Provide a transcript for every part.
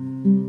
Luisa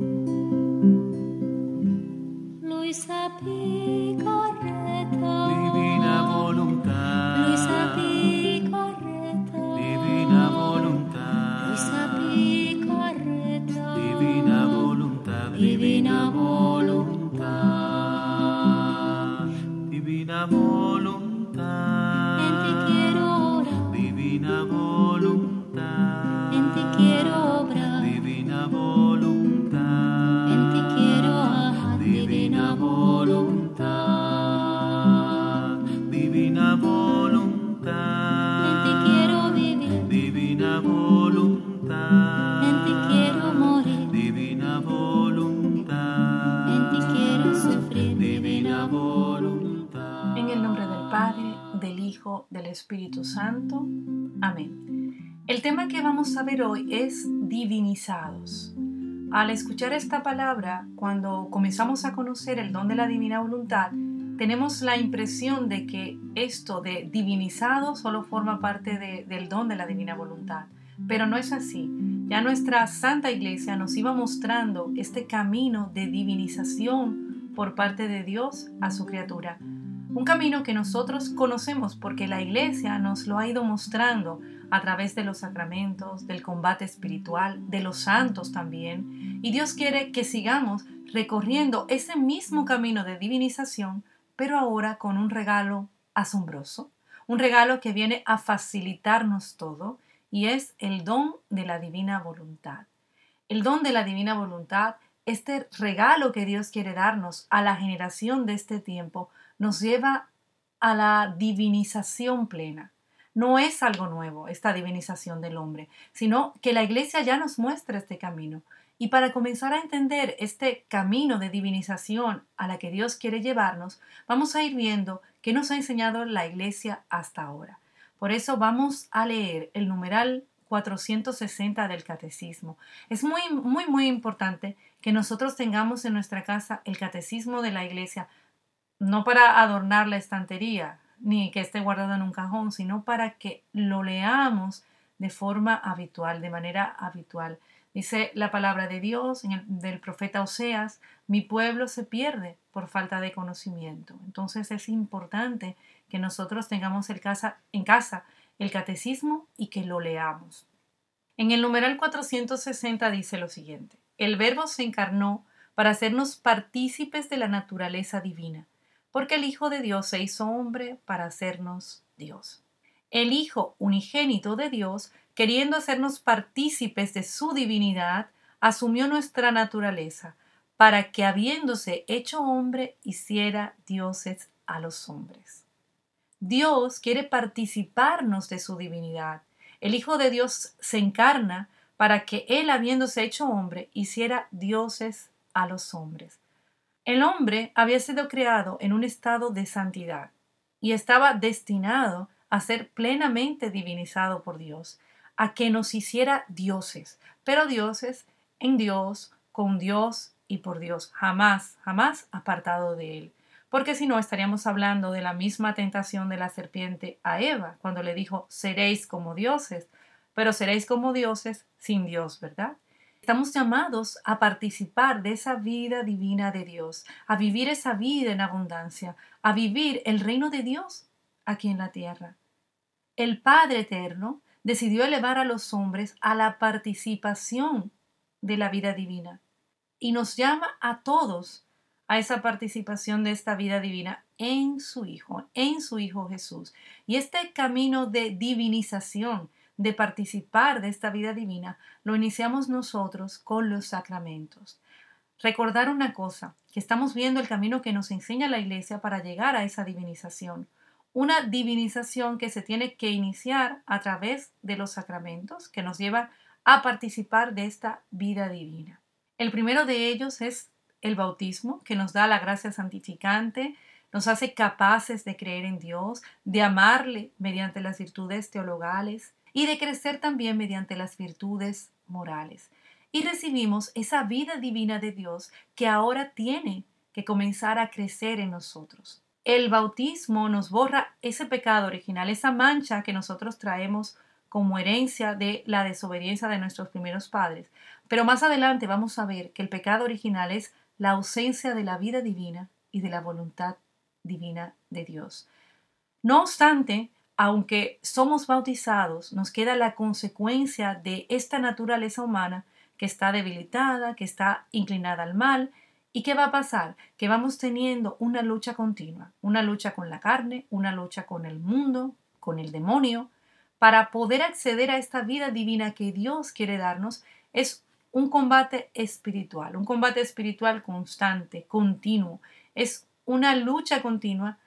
Espíritu Santo. Amén. El tema que vamos a ver hoy es divinizados. Al escuchar esta palabra, cuando comenzamos a conocer el don de la divina voluntad, tenemos la impresión de que esto de divinizado solo forma parte de- del don de la divina voluntad. Pero no es así. Ya nuestra Santa Iglesia nos iba mostrando este camino de divinización por parte de Dios a su criatura. Un camino que nosotros conocemos porque la Iglesia nos lo ha ido mostrando a través de los sacramentos, del combate espiritual, de los santos también. Y Dios quiere que sigamos recorriendo ese mismo camino de divinización, pero ahora con un regalo asombroso, un regalo que viene a facilitarnos todo y es el don de la divina voluntad. El don de la divina voluntad, este regalo que Dios quiere darnos a la generación de este tiempo, nos lleva a la divinización plena. No es algo nuevo esta divinización del hombre, sino que la iglesia ya nos muestra este camino. Y para comenzar a entender este camino de divinización a la que Dios quiere llevarnos, vamos a ir viendo qué nos ha enseñado la iglesia hasta ahora. Por eso vamos a leer el numeral 460 del catecismo. Es muy, muy, muy importante que nosotros tengamos en nuestra casa el catecismo de la iglesia, no para adornar la estantería, ni que esté guardado en un cajón, sino para que lo leamos de forma habitual, de manera habitual. Dice la palabra de Dios del profeta Oseas, mi pueblo se pierde por falta de conocimiento. Entonces es importante que nosotros tengamos el casa, en casa el catecismo y que lo leamos. En el numeral 460 dice lo siguiente, el verbo se encarnó para hacernos partícipes de la naturaleza divina, porque el Hijo de Dios se hizo hombre para hacernos Dios. El Hijo unigénito de Dios, queriendo hacernos partícipes de su divinidad, asumió nuestra naturaleza, para que habiéndose hecho hombre, hiciera dioses a los hombres. Dios quiere participarnos de su divinidad. El Hijo de Dios se encarna para que Él, habiéndose hecho hombre, hiciera dioses a los hombres. El hombre había sido creado en un estado de santidad y estaba destinado a ser plenamente divinizado por Dios, a que nos hiciera dioses, pero dioses en Dios, con Dios y por Dios, jamás, jamás apartado de Él. Porque si no, estaríamos hablando de la misma tentación de la serpiente a Eva, cuando le dijo, seréis como dioses, pero seréis como dioses sin Dios, ¿verdad? Estamos llamados a participar de esa vida divina de Dios, a vivir esa vida en abundancia, a vivir el reino de Dios aquí en la tierra. El Padre Eterno decidió elevar a los hombres a la participación de la vida divina y nos llama a todos a esa participación de esta vida divina en su Hijo, en su Hijo Jesús. Y este camino de divinización, de participar de esta vida divina, lo iniciamos nosotros con los sacramentos. Recordar una cosa, que estamos viendo el camino que nos enseña la Iglesia para llegar a esa divinización. Una divinización que se tiene que iniciar a través de los sacramentos, que nos lleva a participar de esta vida divina. El primero de ellos es el bautismo, que nos da la gracia santificante, nos hace capaces de creer en Dios, de amarle mediante las virtudes teologales y de crecer también mediante las virtudes morales. Y recibimos esa vida divina de Dios que ahora tiene que comenzar a crecer en nosotros. El bautismo nos borra ese pecado original, esa mancha que nosotros traemos como herencia de la desobediencia de nuestros primeros padres. Pero más adelante vamos a ver que el pecado original es la ausencia de la vida divina y de la voluntad divina de Dios. No obstante, aunque somos bautizados, nos queda la consecuencia de esta naturaleza humana que está debilitada, que está inclinada al mal. ¿Y qué va a pasar? Que vamos teniendo una lucha continua, una lucha con la carne, una lucha con el mundo, con el demonio, para poder acceder a esta vida divina que Dios quiere darnos. Es un combate espiritual, un combate espiritual constante, continuo. Es una lucha continua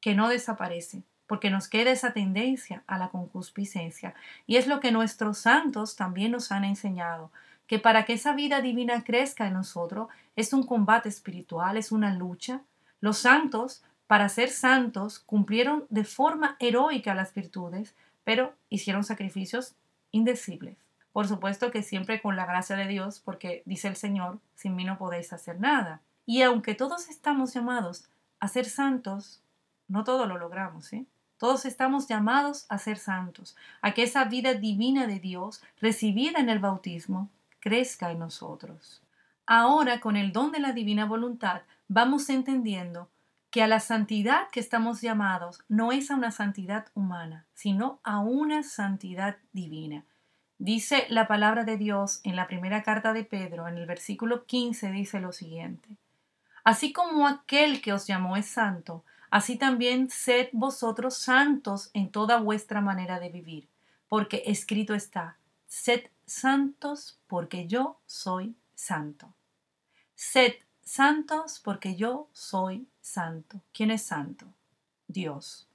que no desaparece, porque nos queda esa tendencia a la concupiscencia. Y es lo que nuestros santos también nos han enseñado, que para que esa vida divina crezca en nosotros es un combate espiritual, es una lucha. Los santos, para ser santos, cumplieron de forma heroica las virtudes, pero hicieron sacrificios indecibles. Por supuesto que siempre con la gracia de Dios, porque dice el Señor, sin mí no podéis hacer nada. Y aunque todos estamos llamados a ser santos, no todo lo logramos, ¿eh? Todos estamos llamados a ser santos, a que esa vida divina de Dios, recibida en el bautismo, crezca en nosotros. Ahora, con el don de la divina voluntad, vamos entendiendo que a la santidad que estamos llamados no es a una santidad humana, sino a una santidad divina. Dice la palabra de Dios en la primera carta de Pedro, en el versículo 15, dice lo siguiente. Así como aquel que os llamó es santo, así también sed vosotros santos en toda vuestra manera de vivir, porque escrito está, sed santos porque yo soy santo. Sed santos porque yo soy santo. ¿Quién es santo? Dios.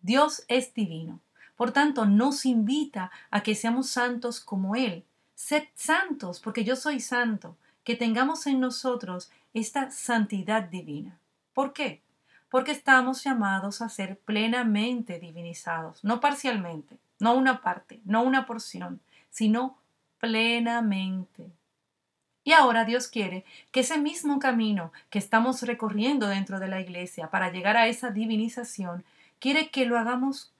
Dios es divino. Por tanto, nos invita a que seamos santos como Él. Sed santos porque yo soy santo. Que tengamos en nosotros esta santidad divina. ¿Por qué? Porque estamos llamados a ser plenamente divinizados, no parcialmente, no una parte, no una porción, sino plenamente. Y ahora Dios quiere que ese mismo camino que estamos recorriendo dentro de la iglesia para llegar a esa divinización, quiere que lo hagamos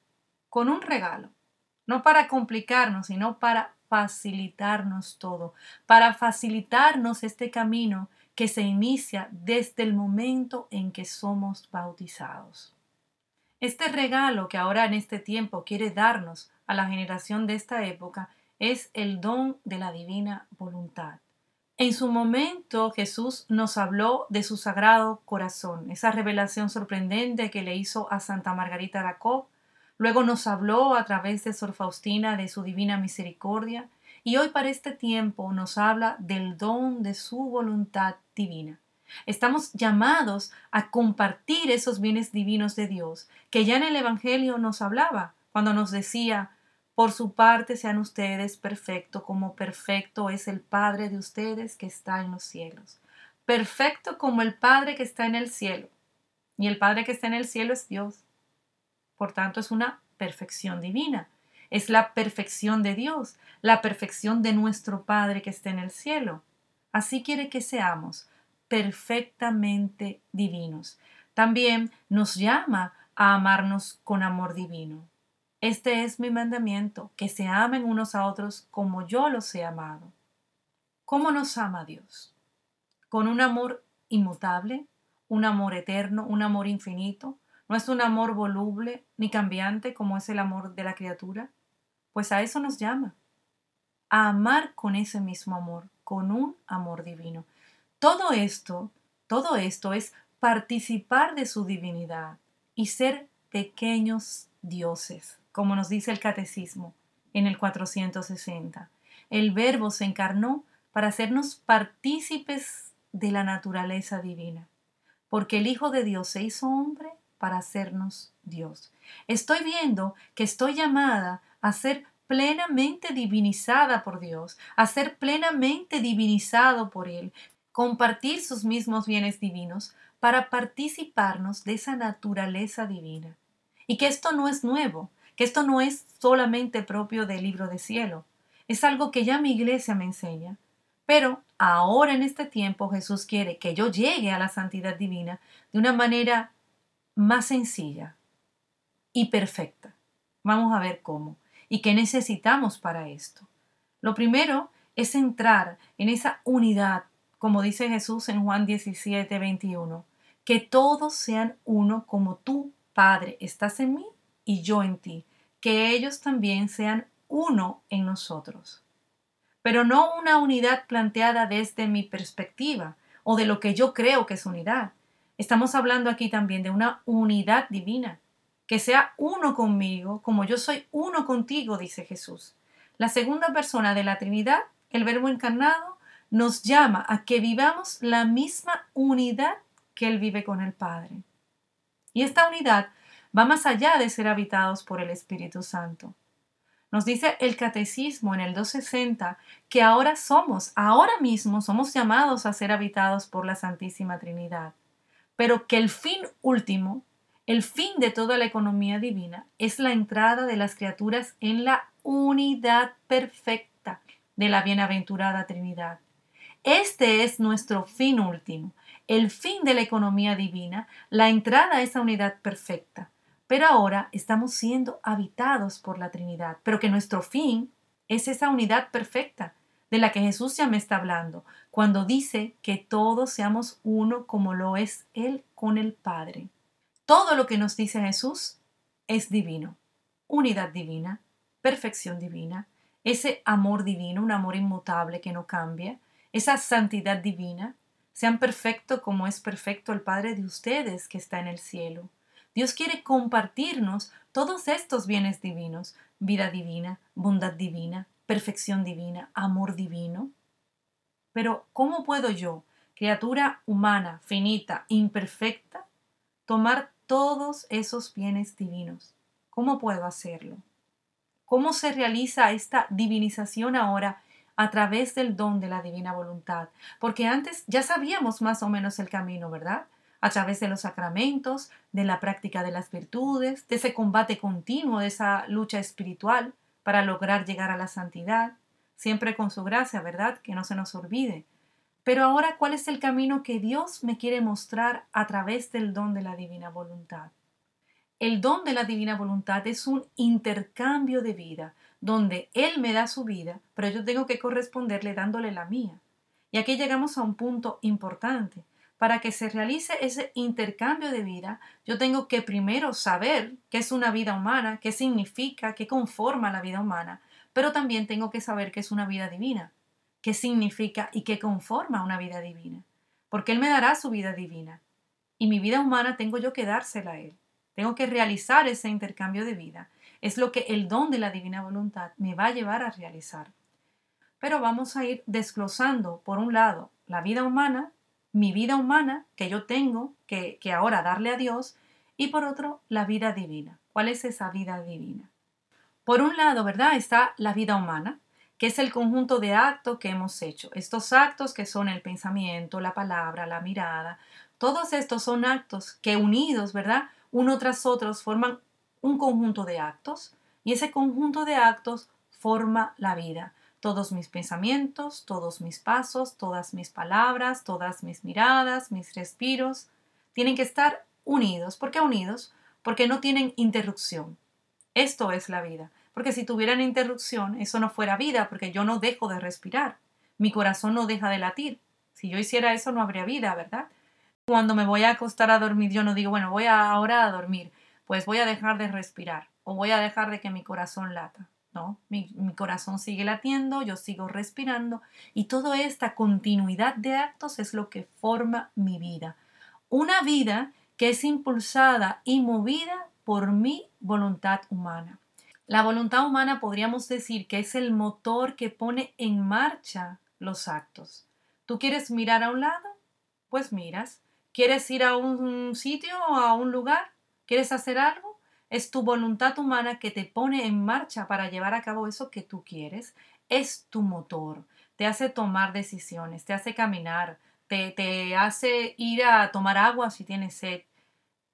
con un regalo, no para complicarnos, sino para facilitarnos todo, para facilitarnos este camino que se inicia desde el momento en que somos bautizados. Este regalo que ahora en este tiempo quiere darnos a la generación de esta época es el don de la divina voluntad. En su momento Jesús nos habló de su sagrado corazón, esa revelación sorprendente que le hizo a Santa Margarita Racó. Luego nos habló a través de Sor Faustina de su divina misericordia y hoy para este tiempo nos habla del don de su voluntad divina. Estamos llamados a compartir esos bienes divinos de Dios que ya en el Evangelio nos hablaba cuando nos decía por su parte sean ustedes perfectos como perfecto es el Padre de ustedes que está en los cielos. Perfecto como el Padre que está en el cielo. Y el Padre que está en el cielo es Dios. Por tanto, es una perfección divina. Es la perfección de Dios, la perfección de nuestro Padre que está en el cielo. Así quiere que seamos perfectamente divinos. También nos llama a amarnos con amor divino. Este es mi mandamiento, que se amen unos a otros como yo los he amado. ¿Cómo nos ama Dios? Con un amor inmutable, un amor eterno, un amor infinito. No es un amor voluble ni cambiante como es el amor de la criatura. Pues a eso nos llama. A amar con ese mismo amor, con un amor divino. Todo esto, todo esto es participar de su divinidad y ser pequeños dioses como nos dice el catecismo en el 460. El verbo se encarnó para hacernos partícipes de la naturaleza divina, porque el Hijo de Dios se hizo hombre para hacernos Dios. Estoy viendo que estoy llamada a ser plenamente divinizada por Dios, a ser plenamente divinizado por Él, compartir sus mismos bienes divinos para participarnos de esa naturaleza divina. Y que esto no es nuevo, que esto no es solamente propio del libro de cielo, es algo que ya mi iglesia me enseña. Pero ahora en este tiempo Jesús quiere que yo llegue a la santidad divina de una manera más sencilla y perfecta. Vamos a ver cómo. Y qué necesitamos para esto. Lo primero es entrar en esa unidad, como dice Jesús en Juan 17, 21, que todos sean uno como tú, Padre, estás en mí y yo en ti, que ellos también sean uno en nosotros. Pero no una unidad planteada desde mi perspectiva o de lo que yo creo que es unidad. Estamos hablando aquí también de una unidad divina, que sea uno conmigo, como yo soy uno contigo, dice Jesús. La segunda persona de la Trinidad, el Verbo encarnado, nos llama a que vivamos la misma unidad que Él vive con el Padre. Y esta unidad va más allá de ser habitados por el Espíritu Santo. Nos dice el catecismo en el 260 que ahora somos, ahora mismo somos llamados a ser habitados por la Santísima Trinidad, pero que el fin último, el fin de toda la economía divina, es la entrada de las criaturas en la unidad perfecta de la bienaventurada Trinidad. Este es nuestro fin último, el fin de la economía divina, la entrada a esa unidad perfecta. Pero ahora estamos siendo habitados por la Trinidad, pero que nuestro fin es esa unidad perfecta de la que Jesús ya me está hablando, cuando dice que todos seamos uno como lo es Él con el Padre. Todo lo que nos dice Jesús es divino, unidad divina, perfección divina, ese amor divino, un amor inmutable que no cambia, esa santidad divina, sean perfectos como es perfecto el Padre de ustedes que está en el cielo. Dios quiere compartirnos todos estos bienes divinos, vida divina, bondad divina, perfección divina, amor divino. Pero ¿cómo puedo yo, criatura humana, finita, imperfecta, tomar todos esos bienes divinos? ¿Cómo puedo hacerlo? ¿Cómo se realiza esta divinización ahora a través del don de la divina voluntad? Porque antes ya sabíamos más o menos el camino, ¿verdad? a través de los sacramentos, de la práctica de las virtudes, de ese combate continuo, de esa lucha espiritual para lograr llegar a la santidad, siempre con su gracia, ¿verdad? Que no se nos olvide. Pero ahora, ¿cuál es el camino que Dios me quiere mostrar a través del don de la divina voluntad? El don de la divina voluntad es un intercambio de vida, donde Él me da su vida, pero yo tengo que corresponderle dándole la mía. Y aquí llegamos a un punto importante para que se realice ese intercambio de vida, yo tengo que primero saber qué es una vida humana, qué significa, qué conforma la vida humana, pero también tengo que saber qué es una vida divina, qué significa y qué conforma una vida divina, porque Él me dará su vida divina y mi vida humana tengo yo que dársela a Él. Tengo que realizar ese intercambio de vida. Es lo que el don de la divina voluntad me va a llevar a realizar. Pero vamos a ir desglosando, por un lado, la vida humana mi vida humana que yo tengo que, que ahora darle a Dios y por otro la vida divina. ¿Cuál es esa vida divina? Por un lado, ¿verdad? Está la vida humana, que es el conjunto de actos que hemos hecho. Estos actos que son el pensamiento, la palabra, la mirada, todos estos son actos que unidos, ¿verdad? Uno tras otro forman un conjunto de actos y ese conjunto de actos forma la vida todos mis pensamientos, todos mis pasos, todas mis palabras, todas mis miradas, mis respiros, tienen que estar unidos. ¿Por qué unidos? Porque no tienen interrupción. Esto es la vida. Porque si tuvieran interrupción, eso no fuera vida, porque yo no dejo de respirar. Mi corazón no deja de latir. Si yo hiciera eso, no habría vida, ¿verdad? Cuando me voy a acostar a dormir, yo no digo, bueno, voy ahora a dormir, pues voy a dejar de respirar o voy a dejar de que mi corazón lata. Mi, mi, corazón sigue latiendo, yo sigo respirando y toda esta continuidad de actos es lo que forma mi vida. Una vida que es impulsada y movida por mi voluntad humana. La voluntad humana podríamos decir que es el motor que pone en marcha los actos. ¿Tú quieres mirar a un lado? Pues miras. ¿Quieres ir a un sitio o a un lugar? ¿Quieres hacer algo? Es tu voluntad humana que te pone en marcha para llevar a cabo eso que tú quieres. Es tu motor. Te hace tomar decisiones, te hace caminar, te, te hace ir a tomar agua si tienes sed.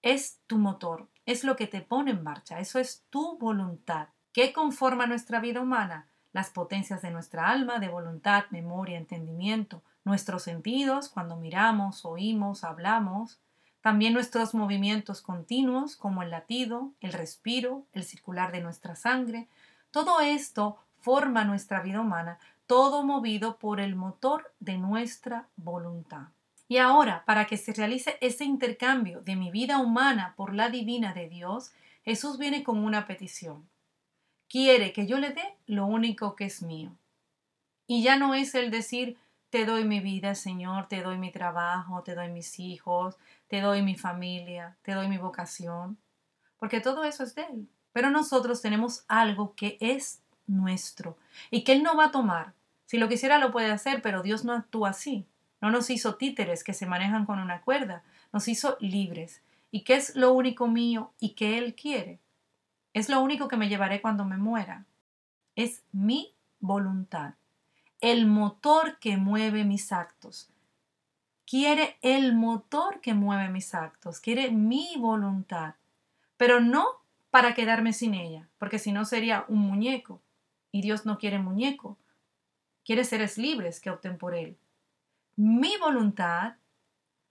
Es tu motor, es lo que te pone en marcha. Eso es tu voluntad. ¿Qué conforma nuestra vida humana? Las potencias de nuestra alma, de voluntad, memoria, entendimiento, nuestros sentidos, cuando miramos, oímos, hablamos, también nuestros movimientos continuos, como el latido, el respiro, el circular de nuestra sangre, Todo esto forma nuestra vida humana, todo movido por el motor de nuestra voluntad. Y ahora, para que se realice ese intercambio de mi vida humana por la divina de Dios, Jesús viene con una petición. Quiere que yo le dé lo único que es mío. Y ya no es el decir, te doy mi vida, Señor, te doy mi trabajo, te doy mis hijos, te doy mi familia, te doy mi vocación, porque todo eso es de Él. Pero nosotros tenemos algo que es nuestro y que Él no va a tomar. Si lo quisiera lo puede hacer, pero Dios no actúa así. No nos hizo títeres que se manejan con una cuerda, nos hizo libres. ¿Y qué es lo único mío y que Él quiere? Es lo único que me llevaré cuando me muera. Es mi voluntad, el motor que mueve mis actos. Quiere el motor que mueve mis actos, quiere mi voluntad, pero no para quedarme sin ella, porque si no sería un muñeco. Y Dios no quiere muñeco, quiere seres libres que opten por Él. Mi voluntad,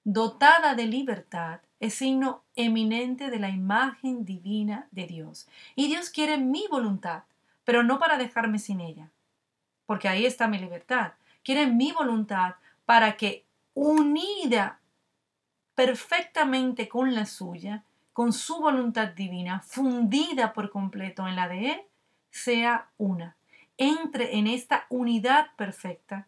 dotada de libertad, es signo eminente de la imagen divina de Dios. Y Dios quiere mi voluntad, pero no para dejarme sin ella, porque ahí está mi libertad. Quiere mi voluntad para que unida perfectamente con la suya, con su voluntad divina, fundida por completo en la de Él, sea una. Entre en esta unidad perfecta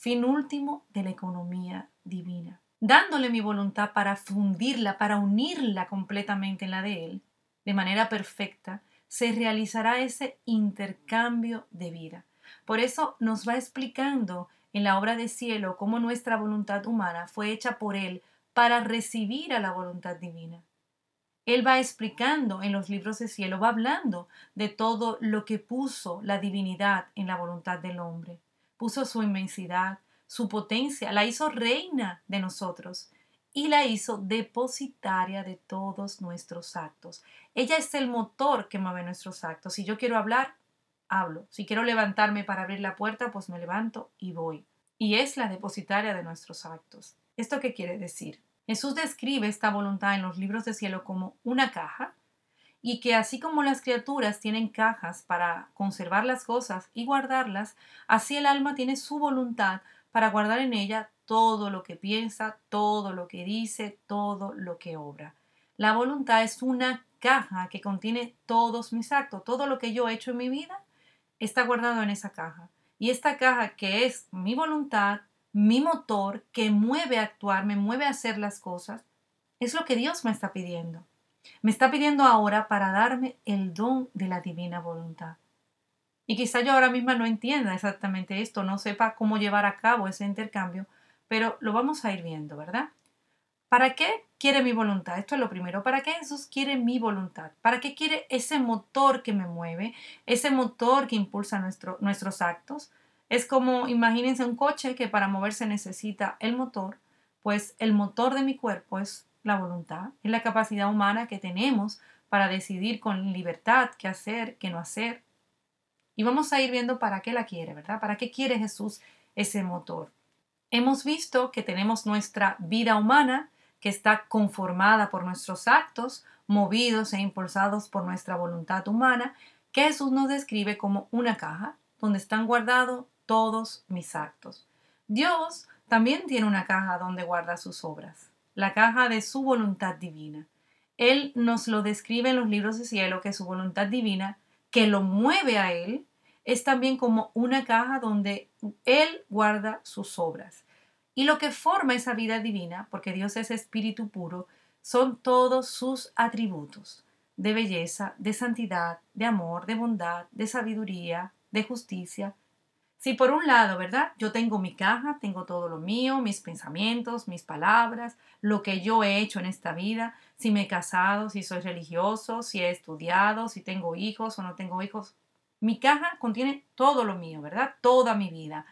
fin último de la economía divina, dándole mi voluntad para fundirla, para unirla completamente en la de Él, de manera perfecta, se realizará ese intercambio de vida. Por eso nos va explicando en la obra de cielo cómo nuestra voluntad humana fue hecha por Él para recibir a la voluntad divina. Él va explicando en los libros de cielo, va hablando de todo lo que puso la divinidad en la voluntad del hombre puso su inmensidad, su potencia, la hizo reina de nosotros y la hizo depositaria de todos nuestros actos. Ella es el motor que mueve nuestros actos. Si yo quiero hablar, hablo. Si quiero levantarme para abrir la puerta, pues me levanto y voy. Y es la depositaria de nuestros actos. ¿Esto qué quiere decir? Jesús describe esta voluntad en los libros de cielo como una caja y que así como las criaturas tienen cajas para conservar las cosas y guardarlas, así el alma tiene su voluntad para guardar en ella todo lo que piensa, todo lo que dice, todo lo que obra. La voluntad es una caja que contiene todos mis actos, todo lo que yo he hecho en mi vida está guardado en esa caja. Y esta caja que es mi voluntad, mi motor, que mueve a actuar, me mueve a hacer las cosas, es lo que Dios me está pidiendo. Me está pidiendo ahora para darme el don de la divina voluntad. Y quizá yo ahora misma no entienda exactamente esto, no sepa cómo llevar a cabo ese intercambio, pero lo vamos a ir viendo, ¿verdad? ¿Para qué quiere mi voluntad? Esto es lo primero. ¿Para qué Jesús quiere mi voluntad? ¿Para qué quiere ese motor que me mueve? Ese motor que impulsa nuestro, nuestros actos. Es como, imagínense un coche que para moverse necesita el motor, pues el motor de mi cuerpo es la voluntad, es la capacidad humana que tenemos para decidir con libertad qué hacer, qué no hacer. Y vamos a ir viendo para qué la quiere, ¿verdad? ¿Para qué quiere Jesús ese motor? Hemos visto que tenemos nuestra vida humana, que está conformada por nuestros actos, movidos e impulsados por nuestra voluntad humana, que Jesús nos describe como una caja donde están guardados todos mis actos. Dios también tiene una caja donde guarda sus obras la caja de su voluntad divina. Él nos lo describe en los libros de cielo que su voluntad divina, que lo mueve a Él, es también como una caja donde Él guarda sus obras. Y lo que forma esa vida divina, porque Dios es espíritu puro, son todos sus atributos de belleza, de santidad, de amor, de bondad, de sabiduría, de justicia, si por un lado, ¿verdad? Yo tengo mi caja, tengo todo lo mío, mis pensamientos, mis palabras, lo que yo he hecho en esta vida, si me he casado, si soy religioso, si he estudiado, si tengo hijos o no tengo hijos. Mi caja contiene todo lo mío, ¿verdad? Toda mi vida.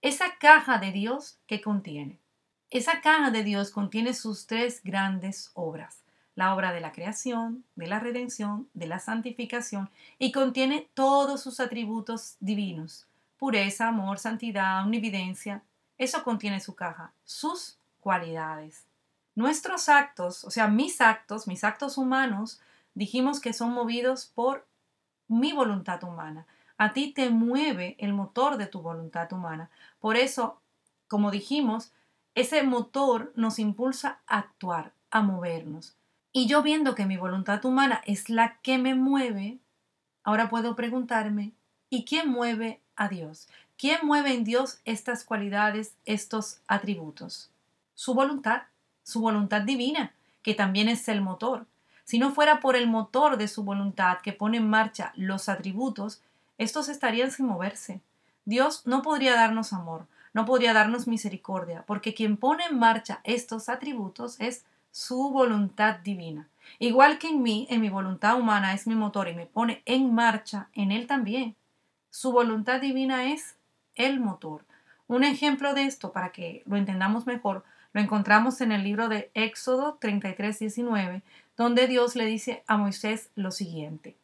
Esa caja de Dios que contiene. Esa caja de Dios contiene sus tres grandes obras. La obra de la creación, de la redención, de la santificación y contiene todos sus atributos divinos pureza, amor, santidad, omnividencia. Eso contiene su caja, sus cualidades. Nuestros actos, o sea, mis actos, mis actos humanos, dijimos que son movidos por mi voluntad humana. A ti te mueve el motor de tu voluntad humana. Por eso, como dijimos, ese motor nos impulsa a actuar, a movernos. Y yo viendo que mi voluntad humana es la que me mueve, ahora puedo preguntarme, ¿y quién mueve a Dios? ¿Quién mueve en Dios estas cualidades, estos atributos? Su voluntad, su voluntad divina, que también es el motor. Si no fuera por el motor de su voluntad que pone en marcha los atributos, estos estarían sin moverse. Dios no podría darnos amor, no podría darnos misericordia, porque quien pone en marcha estos atributos es su voluntad divina. Igual que en mí, en mi voluntad humana es mi motor y me pone en marcha, en él también. Su voluntad divina es el motor. Un ejemplo de esto, para que lo entendamos mejor, lo encontramos en el libro de Éxodo 33, 19, donde Dios le dice a Moisés lo siguiente.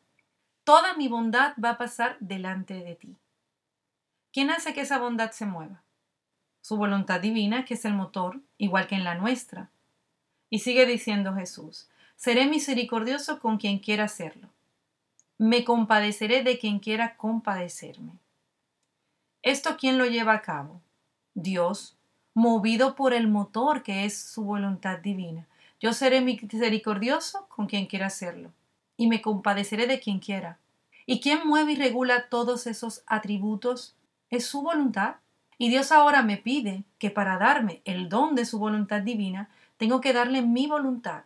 Toda mi bondad va a pasar delante de ti. ¿Quién hace que esa bondad se mueva? Su voluntad divina, que es el motor, igual que en la nuestra. Y sigue diciendo Jesús, seré misericordioso con quien quiera hacerlo. Me compadeceré de quien quiera compadecerme. ¿Esto quién lo lleva a cabo? Dios, movido por el motor que es su voluntad divina. Yo seré misericordioso con quien quiera hacerlo, y me compadeceré de quien quiera. ¿Y quién mueve y regula todos esos atributos? Es su voluntad. Y Dios ahora me pide que para darme el don de su voluntad divina, tengo que darle mi voluntad,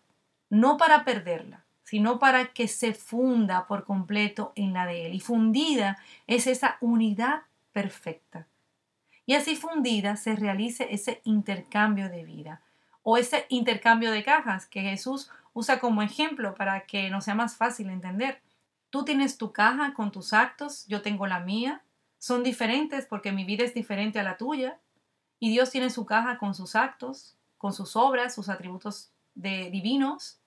no para perderla, sino para que se funda por completo en la de Él. Y fundida es esa unidad perfecta. Y así fundida se realice ese intercambio de vida o ese intercambio de cajas que Jesús usa como ejemplo para que nos sea más fácil entender. Tú tienes tu caja con tus actos, yo tengo la mía, son diferentes porque mi vida es diferente a la tuya, y Dios tiene su caja con sus actos, con sus obras, sus atributos de divinos.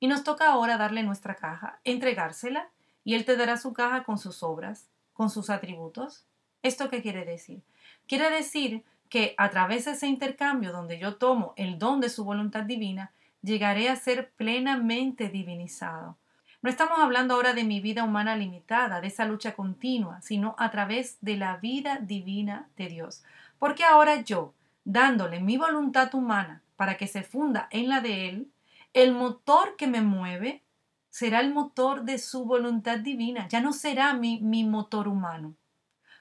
Y nos toca ahora darle nuestra caja, entregársela, y Él te dará su caja con sus obras, con sus atributos. ¿Esto qué quiere decir? Quiere decir que a través de ese intercambio donde yo tomo el don de su voluntad divina, llegaré a ser plenamente divinizado. No estamos hablando ahora de mi vida humana limitada, de esa lucha continua, sino a través de la vida divina de Dios. Porque ahora yo, dándole mi voluntad humana para que se funda en la de Él, el motor que me mueve será el motor de su voluntad divina, ya no será mi, mi motor humano.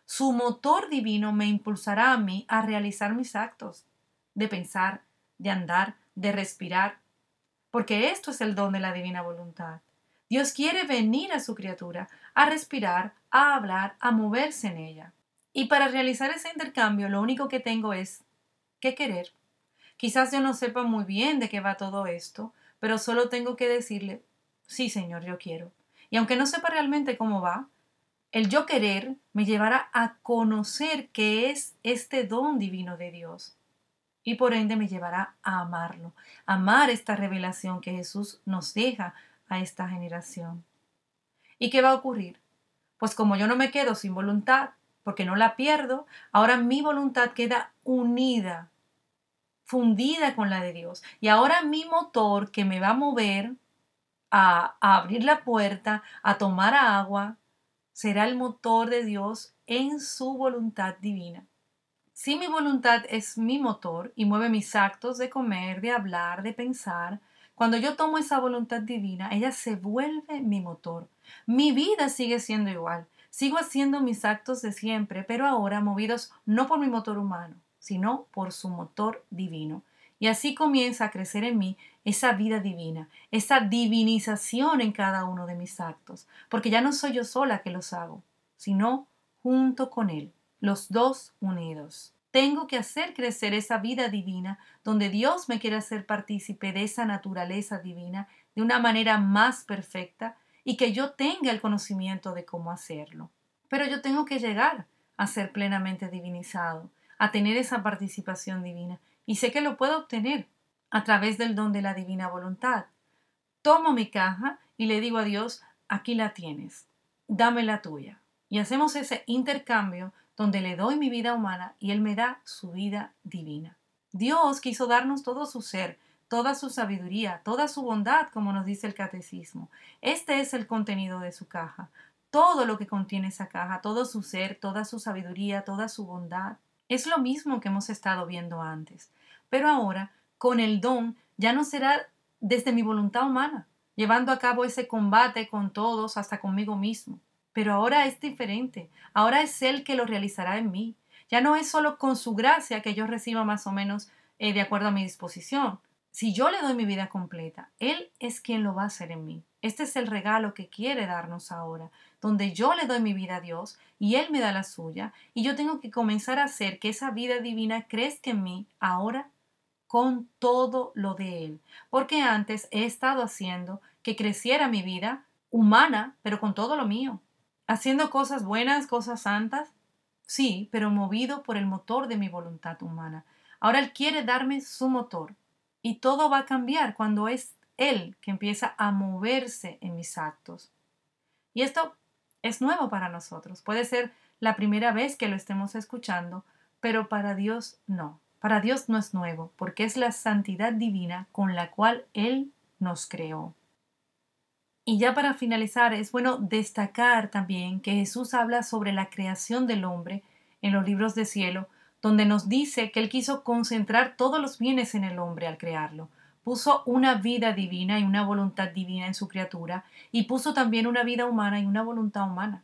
Su motor divino me impulsará a mí a realizar mis actos, de pensar, de andar, de respirar, porque esto es el don de la divina voluntad. Dios quiere venir a su criatura, a respirar, a hablar, a moverse en ella. Y para realizar ese intercambio lo único que tengo es qué querer. Quizás yo no sepa muy bien de qué va todo esto, pero solo tengo que decirle, sí, Señor, yo quiero. Y aunque no sepa realmente cómo va, el yo querer me llevará a conocer qué es este don divino de Dios. Y por ende me llevará a amarlo, amar esta revelación que Jesús nos deja a esta generación. ¿Y qué va a ocurrir? Pues como yo no me quedo sin voluntad, porque no la pierdo, ahora mi voluntad queda unida fundida con la de Dios. Y ahora mi motor que me va a mover a, abrir la puerta, a tomar agua, será el motor de Dios en su voluntad divina. Si mi voluntad es mi motor y mueve mis actos de comer, de hablar, de pensar, cuando yo tomo esa voluntad divina, ella se vuelve mi motor. Mi vida sigue siendo igual. Sigo haciendo mis actos de siempre, pero ahora movidos no por mi motor humano, sino por su motor divino. Y así comienza a crecer en mí esa vida divina, esa divinización en cada uno de mis actos, porque ya no soy yo sola que los hago, sino junto con Él, los dos unidos. Tengo que hacer crecer esa vida divina donde Dios me quiere hacer partícipe de esa naturaleza divina de una manera más perfecta y que yo tenga el conocimiento de cómo hacerlo. Pero yo tengo que llegar a ser plenamente divinizado a tener esa participación divina. Y sé que lo puedo obtener a través del don de la divina voluntad. Tomo mi caja y le digo a Dios, aquí la tienes, dame la tuya. Y hacemos ese intercambio donde le doy mi vida humana y Él me da su vida divina. Dios quiso darnos todo su ser, toda su sabiduría, toda su bondad, como nos dice el catecismo. Este es el contenido de su caja. todo lo que contiene esa caja, todo su ser, toda su sabiduría, toda su bondad. Es lo mismo que hemos estado viendo antes, pero ahora, con el don, ya no será desde mi voluntad humana, llevando a cabo ese combate con todos, hasta conmigo mismo. Pero ahora es diferente, ahora es Él que lo realizará en mí. Ya no es solo con su gracia que yo reciba más o menos eh, de acuerdo a mi disposición. Si yo le doy mi vida completa, Él es quien lo va a hacer en mí. Este es el regalo que quiere darnos ahora, donde yo le doy mi vida a Dios y Él me da la suya, y yo tengo que comenzar a hacer que esa vida divina crezca en mí ahora con todo lo de Él, porque antes he estado haciendo que creciera mi vida humana, pero con todo lo mío, haciendo cosas buenas, cosas santas, sí, pero movido por el motor de mi voluntad humana. Ahora Él quiere darme su motor y todo va a cambiar cuando es Él que empieza a moverse en mis actos. Y esto es nuevo para nosotros. Puede ser la primera vez que lo estemos escuchando, pero para Dios no. Para Dios no es nuevo, porque es la santidad divina con la cual Él nos creó. Y ya para finalizar, es bueno destacar también que Jesús habla sobre la creación del hombre en los libros de cielo, donde nos dice que Él quiso concentrar todos los bienes en el hombre al crearlo. Puso una vida divina y una voluntad divina en su criatura, y puso también una vida humana y una voluntad humana.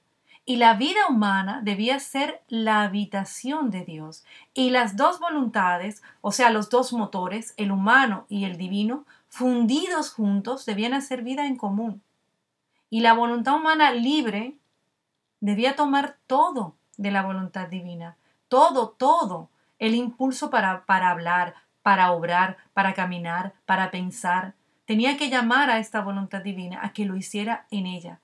Y la vida humana debía ser la habitación de Dios. Y las dos voluntades, o sea, los dos motores, el humano y el divino, fundidos juntos, debían hacer vida en común. Y la voluntad humana libre debía tomar todo de la voluntad divina. Todo, todo. El impulso para, para hablar, para obrar, para caminar, para pensar. Tenía que llamar a esta voluntad divina a que lo hiciera en ella.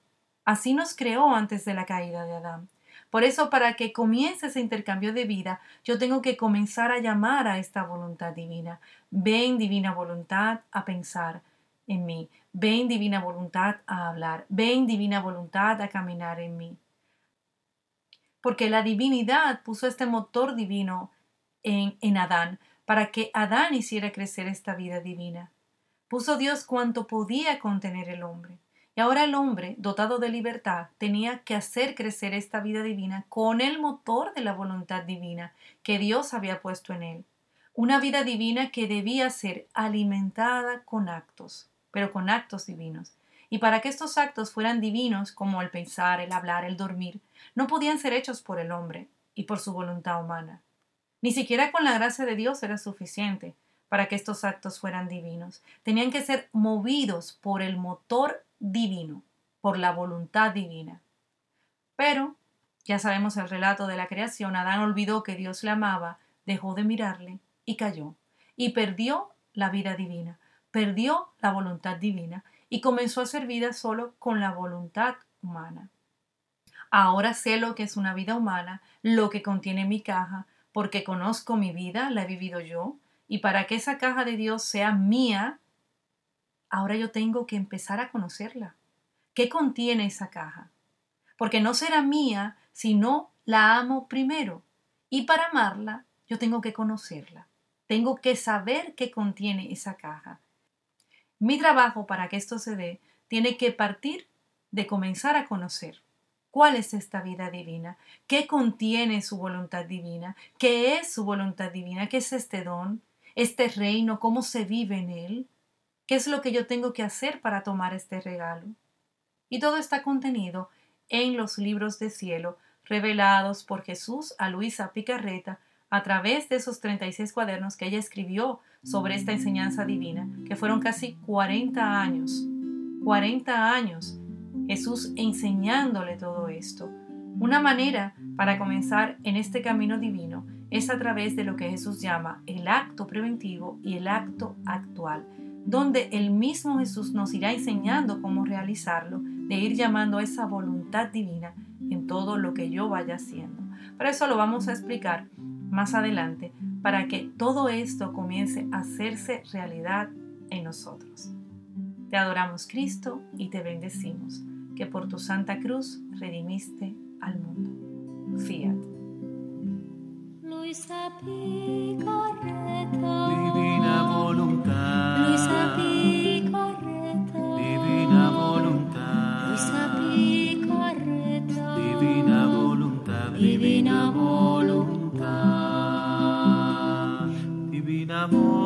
Así nos creó antes de la caída de Adán. Por eso, para que comience ese intercambio de vida, yo tengo que comenzar a llamar a esta voluntad divina. Ven, divina voluntad, a pensar en mí. Ven, divina voluntad, a hablar. Ven, divina voluntad, a caminar en mí. Porque la divinidad puso este motor divino en, en Adán, para que Adán hiciera crecer esta vida divina. Puso Dios cuanto podía contener el hombre. Y ahora el hombre, dotado de libertad, tenía que hacer crecer esta vida divina con el motor de la voluntad divina que Dios había puesto en él. Una vida divina que debía ser alimentada con actos, pero con actos divinos. Y para que estos actos fueran divinos, como el pensar, el hablar, el dormir, no podían ser hechos por el hombre y por su voluntad humana. Ni siquiera con la gracia de Dios era suficiente para que estos actos fueran divinos. Tenían que ser movidos por el motor divino, por la voluntad divina. Pero, ya sabemos el relato de la creación, Adán olvidó que Dios le amaba, dejó de mirarle y cayó, y perdió la vida divina, perdió la voluntad divina y comenzó a hacer vida solo con la voluntad humana. Ahora sé lo que es una vida humana, lo que contiene mi caja, porque conozco mi vida, la he vivido yo, y para que esa caja de Dios sea mía, ahora yo tengo que empezar a conocerla. ¿Qué contiene esa caja? Porque no será mía si no la amo primero. Y para amarla, yo tengo que conocerla. Tengo que saber qué contiene esa caja. Mi trabajo para que esto se dé tiene que partir de comenzar a conocer. ¿Cuál es esta vida divina? ¿Qué contiene su voluntad divina? ¿Qué es su voluntad divina? ¿Qué es este don? ¿Este reino? ¿Cómo se vive en él? ¿Qué es lo que yo tengo que hacer para tomar este regalo? Y todo está contenido en los libros de cielo revelados por Jesús a Luisa Picarreta a través de esos 36 cuadernos que ella escribió sobre esta enseñanza divina, que fueron casi 40 años. 40 años Jesús enseñándole todo esto. Una manera para comenzar en este camino divino es a través de lo que Jesús llama el acto preventivo y el acto actual donde el mismo Jesús nos irá enseñando cómo realizarlo, de ir llamando a esa voluntad divina en todo lo que yo vaya haciendo. Pero eso lo vamos a explicar más adelante para que todo esto comience a hacerse realidad en nosotros. Te adoramos Cristo y te bendecimos, que por tu Santa Cruz redimiste al mundo. Fiat. Luisa Picorreta, divina voluntad. Luisa Picorreta, divina voluntad. Luisa Picorreta, divina voluntad. Divina voluntad. Divina voluntad. Divina voluntad.